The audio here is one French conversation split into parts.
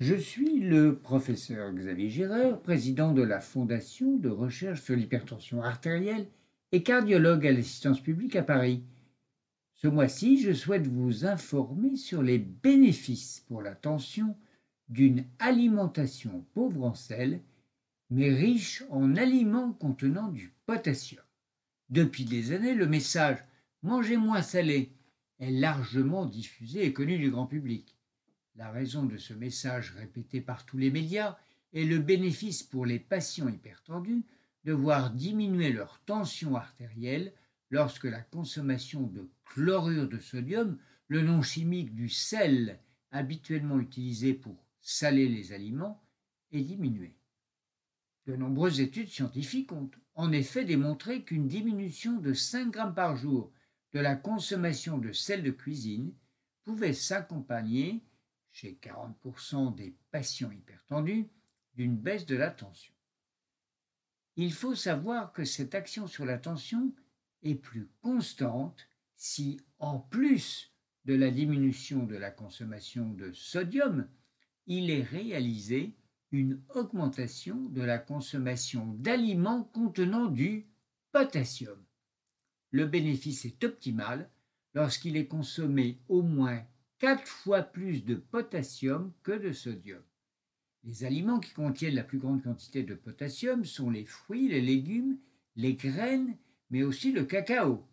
Je suis le professeur Xavier Girard, président de la Fondation de recherche sur l'hypertension artérielle et cardiologue à l'assistance publique à Paris. Ce mois-ci, je souhaite vous informer sur les bénéfices pour la tension d'une alimentation pauvre en sel, mais riche en aliments contenant du potassium. Depuis des années, le message Mangez moins salé est largement diffusé et connu du grand public. La raison de ce message répété par tous les médias est le bénéfice pour les patients hypertendus de voir diminuer leur tension artérielle lorsque la consommation de chlorure de sodium, le nom chimique du sel habituellement utilisé pour saler les aliments, est diminuée. De nombreuses études scientifiques ont en effet démontré qu'une diminution de 5 grammes par jour de la consommation de sel de cuisine pouvait s'accompagner chez 40% des patients hypertendus, d'une baisse de la tension. Il faut savoir que cette action sur la tension est plus constante si, en plus de la diminution de la consommation de sodium, il est réalisé une augmentation de la consommation d'aliments contenant du potassium. Le bénéfice est optimal lorsqu'il est consommé au moins quatre fois plus de potassium que de sodium. Les aliments qui contiennent la plus grande quantité de potassium sont les fruits, les légumes, les graines, mais aussi le cacao.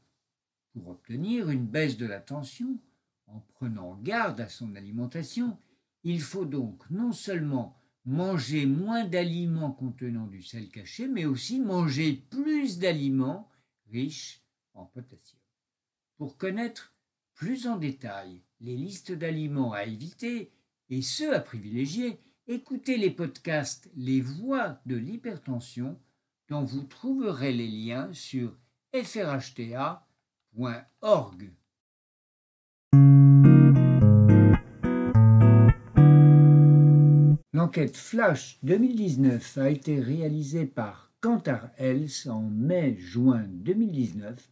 Pour obtenir une baisse de la tension, en prenant garde à son alimentation, il faut donc non seulement manger moins d'aliments contenant du sel caché, mais aussi manger plus d'aliments riches en potassium. Pour connaître plus en détail les listes d'aliments à éviter et ceux à privilégier, écoutez les podcasts Les voies de l'hypertension dont vous trouverez les liens sur frhta.org. L'enquête Flash 2019 a été réalisée par Kantar Health en mai-juin 2019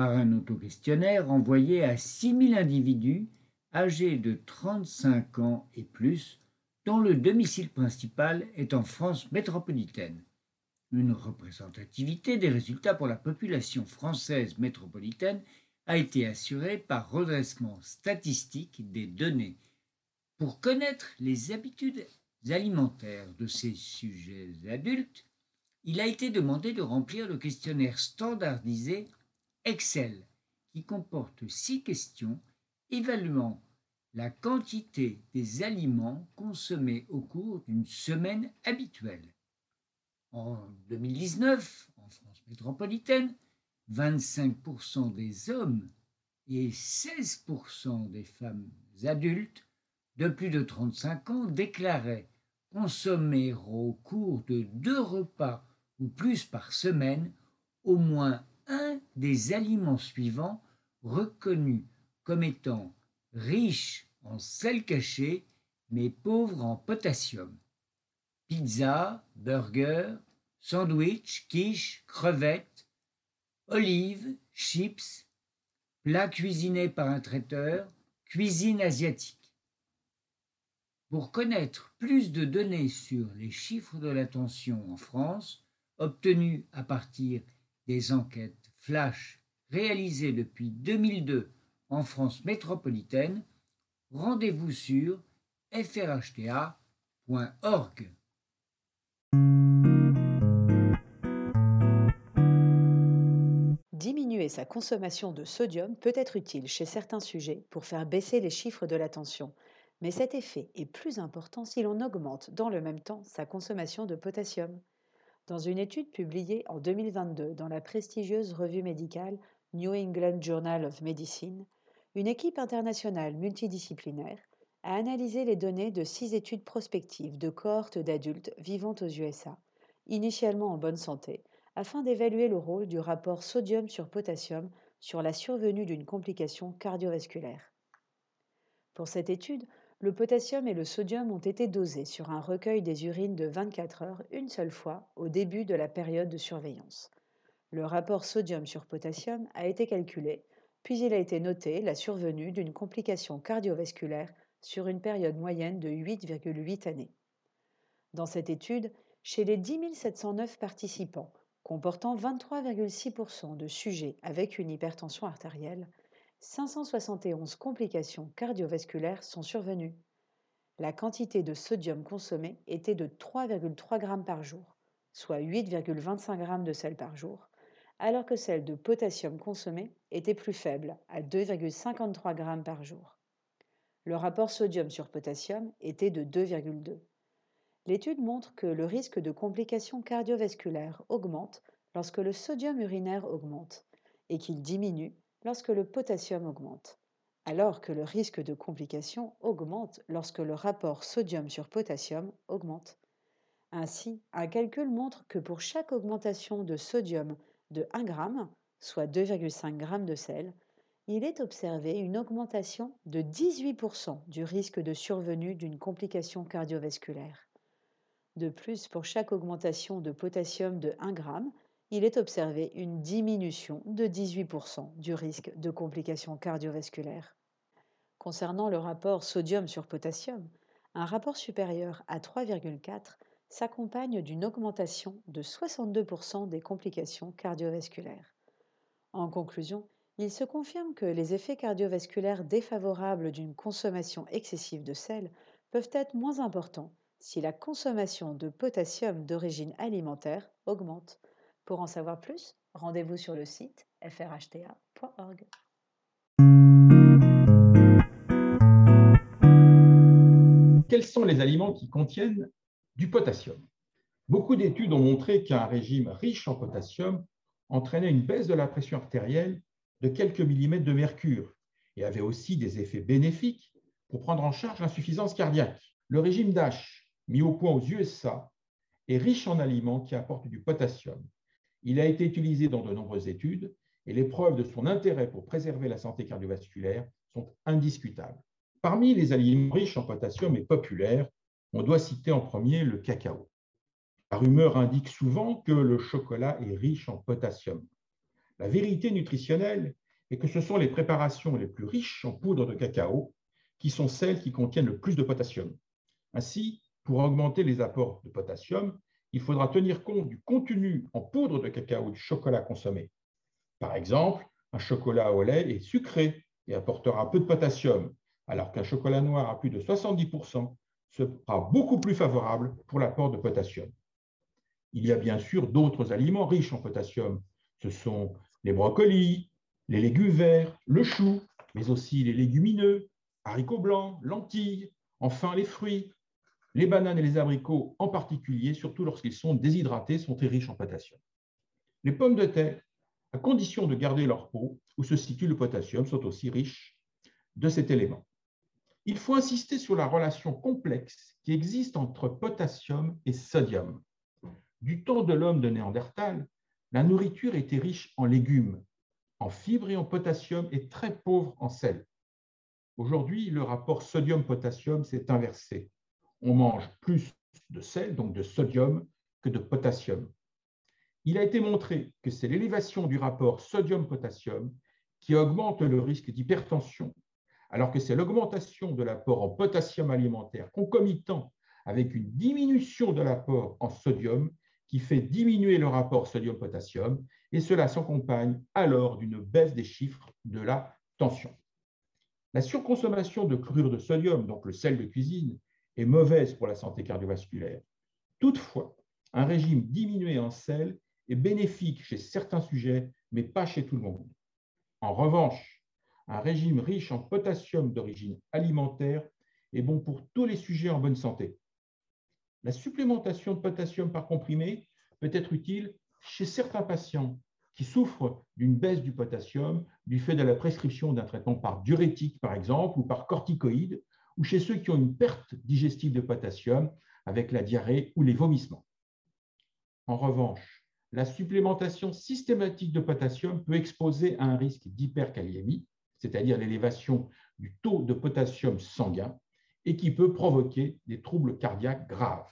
par un autoquestionnaire envoyé à 6000 individus âgés de 35 ans et plus, dont le domicile principal est en France métropolitaine. Une représentativité des résultats pour la population française métropolitaine a été assurée par redressement statistique des données. Pour connaître les habitudes alimentaires de ces sujets adultes, il a été demandé de remplir le questionnaire standardisé Excel, qui comporte six questions évaluant la quantité des aliments consommés au cours d'une semaine habituelle. En 2019, en France métropolitaine, 25% des hommes et 16% des femmes adultes de plus de 35 ans déclaraient consommer au cours de deux repas ou plus par semaine au moins un des aliments suivants reconnus comme étant riches en sel caché mais pauvres en potassium. Pizza, burger, sandwich, quiche, crevettes, olives, chips, plats cuisinés par un traiteur, cuisine asiatique. Pour connaître plus de données sur les chiffres de la tension en France, obtenus à partir des enquêtes flash réalisées depuis 2002 en France métropolitaine, rendez-vous sur frhta.org. Diminuer sa consommation de sodium peut être utile chez certains sujets pour faire baisser les chiffres de la tension, mais cet effet est plus important si l'on augmente dans le même temps sa consommation de potassium. Dans une étude publiée en 2022 dans la prestigieuse revue médicale New England Journal of Medicine, une équipe internationale multidisciplinaire a analysé les données de six études prospectives de cohortes d'adultes vivant aux USA, initialement en bonne santé, afin d'évaluer le rôle du rapport sodium sur potassium sur la survenue d'une complication cardiovasculaire. Pour cette étude, le potassium et le sodium ont été dosés sur un recueil des urines de 24 heures une seule fois au début de la période de surveillance. Le rapport sodium sur potassium a été calculé puis il a été noté la survenue d'une complication cardiovasculaire sur une période moyenne de 8,8 années. Dans cette étude, chez les 10 709 participants, comportant 23,6% de sujets avec une hypertension artérielle, 571 complications cardiovasculaires sont survenues. La quantité de sodium consommée était de 3,3 g par jour, soit 8,25 g de sel par jour, alors que celle de potassium consommé était plus faible, à 2,53 g par jour. Le rapport sodium sur potassium était de 2,2. L'étude montre que le risque de complications cardiovasculaires augmente lorsque le sodium urinaire augmente et qu'il diminue lorsque le potassium augmente, alors que le risque de complications augmente lorsque le rapport sodium sur potassium augmente. Ainsi, un calcul montre que pour chaque augmentation de sodium de 1 g, soit 2,5 g de sel, il est observé une augmentation de 18% du risque de survenue d'une complication cardiovasculaire. De plus, pour chaque augmentation de potassium de 1 g, il est observé une diminution de 18% du risque de complications cardiovasculaires. Concernant le rapport sodium sur potassium, un rapport supérieur à 3,4 s'accompagne d'une augmentation de 62% des complications cardiovasculaires. En conclusion, il se confirme que les effets cardiovasculaires défavorables d'une consommation excessive de sel peuvent être moins importants si la consommation de potassium d'origine alimentaire augmente. Pour en savoir plus, rendez-vous sur le site frhta.org. Quels sont les aliments qui contiennent du potassium? Beaucoup d'études ont montré qu'un régime riche en potassium entraînait une baisse de la pression artérielle de quelques millimètres de mercure et avait aussi des effets bénéfiques pour prendre en charge l'insuffisance cardiaque. Le régime DASH, mis au point aux USA, est riche en aliments qui apportent du potassium. Il a été utilisé dans de nombreuses études et les preuves de son intérêt pour préserver la santé cardiovasculaire sont indiscutables. Parmi les aliments riches en potassium et populaires, on doit citer en premier le cacao. La rumeur indique souvent que le chocolat est riche en potassium. La vérité nutritionnelle est que ce sont les préparations les plus riches en poudre de cacao qui sont celles qui contiennent le plus de potassium. Ainsi, pour augmenter les apports de potassium, il faudra tenir compte du contenu en poudre de cacao du chocolat consommé. Par exemple, un chocolat au lait est sucré et apportera peu de potassium, alors qu'un chocolat noir à plus de 70% sera beaucoup plus favorable pour l'apport de potassium. Il y a bien sûr d'autres aliments riches en potassium. Ce sont les brocolis, les légumes verts, le chou, mais aussi les légumineux, haricots blancs, lentilles, enfin les fruits. Les bananes et les abricots en particulier, surtout lorsqu'ils sont déshydratés, sont très riches en potassium. Les pommes de terre, à condition de garder leur peau où se situe le potassium, sont aussi riches de cet élément il faut insister sur la relation complexe qui existe entre potassium et sodium. Du temps de l'homme de Néandertal, la nourriture était riche en légumes, en fibres et en potassium et très pauvre en sel. Aujourd'hui, le rapport sodium-potassium s'est inversé. On mange plus de sel, donc de sodium, que de potassium. Il a été montré que c'est l'élévation du rapport sodium-potassium qui augmente le risque d'hypertension, alors que c'est l'augmentation de l'apport en potassium alimentaire concomitant avec une diminution de l'apport en sodium qui fait diminuer le rapport sodium-potassium, et cela s'accompagne alors d'une baisse des chiffres de la tension. La surconsommation de chlorure de sodium, donc le sel de cuisine, est mauvaise pour la santé cardiovasculaire. Toutefois, un régime diminué en sel est bénéfique chez certains sujets, mais pas chez tout le monde. En revanche, un régime riche en potassium d'origine alimentaire est bon pour tous les sujets en bonne santé. La supplémentation de potassium par comprimé peut être utile chez certains patients qui souffrent d'une baisse du potassium du fait de la prescription d'un traitement par diurétique, par exemple, ou par corticoïde, ou chez ceux qui ont une perte digestive de potassium avec la diarrhée ou les vomissements. En revanche, la supplémentation systématique de potassium peut exposer à un risque d'hyperkaliémie, c'est-à-dire l'élévation du taux de potassium sanguin, et qui peut provoquer des troubles cardiaques graves,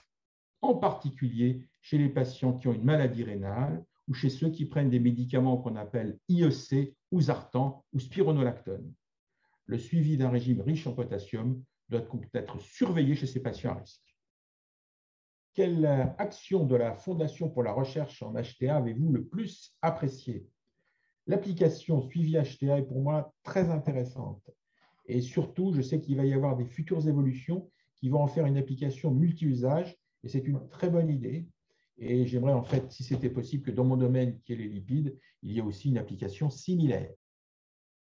en particulier chez les patients qui ont une maladie rénale ou chez ceux qui prennent des médicaments qu'on appelle IEC ou Zartan ou spironolactone. Le suivi d'un régime riche en potassium doit être surveillé chez ces patients à risque. Quelle action de la Fondation pour la recherche en HTA avez-vous le plus appréciée L'application suivi HTA est pour moi très intéressante. Et surtout, je sais qu'il va y avoir des futures évolutions qui vont en faire une application multi-usage. Et c'est une très bonne idée. Et j'aimerais en fait, si c'était possible, que dans mon domaine qui est les lipides, il y ait aussi une application similaire.